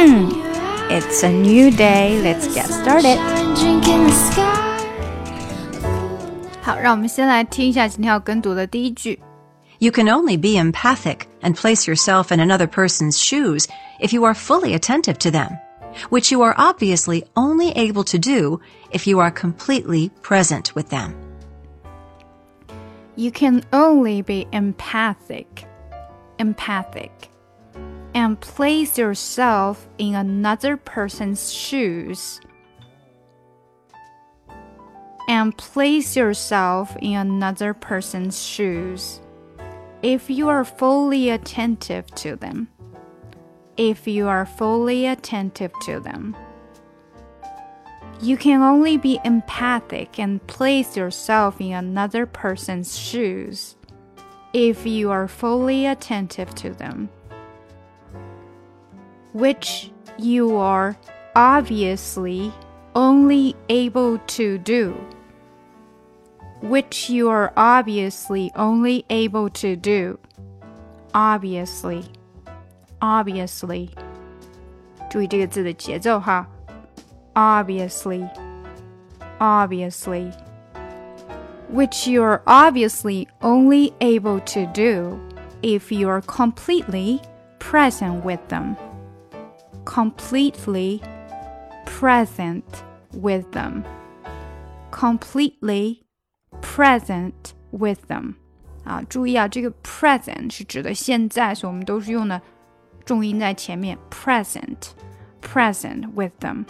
It's a new day. Let's get started. 好，让我们先来听一下今天要跟读的第一句。You can only be empathic and place yourself in another person's shoes if you are fully attentive to them, which you are obviously only able to do if you are completely present with them. You can only be empathic, empathic, and place yourself in another person's shoes. And place yourself in another person's shoes. If you are fully attentive to them. If you are fully attentive to them. You can only be empathic and place yourself in another person's shoes if you are fully attentive to them, which you are obviously only able to do. Which you are obviously only able to do. Obviously, obviously. 注意这个字的节奏哈。obviously, obviously, which you're obviously only able to do if you're completely present with them. Completely present with them. Completely present with them. 啊，注意啊，这个 present 是指的现在，所以我们都是用的重音在前面，present, present with them.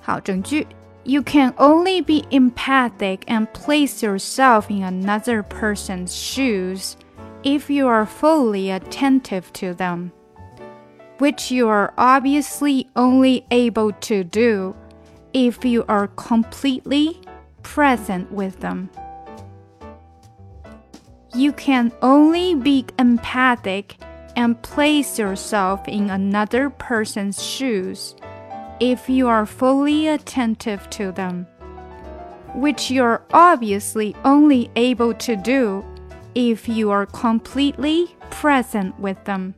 好，整句。You can only be empathic and place yourself in another person's shoes if you are fully attentive to them, which you are obviously only able to do if you are completely present with them. You can only be empathic and place yourself in another person's shoes if you are fully attentive to them, which you're obviously only able to do if you are completely present with them.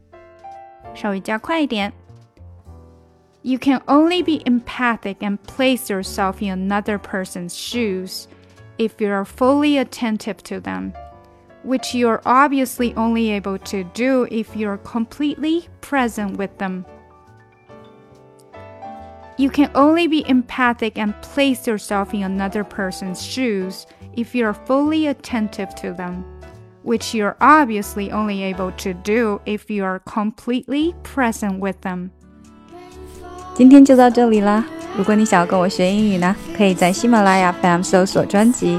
You can only be empathic and place yourself in another person's shoes if you are fully attentive to them, which you're obviously only able to do if you're completely present with them. You can only be empathic and place yourself in another person's shoes if you're fully attentive to them, which you're obviously only able to do if you are completely present with them. 今天就到这里啦！如果你想要跟我学英语呢，可以在喜马拉雅 FM 搜索专辑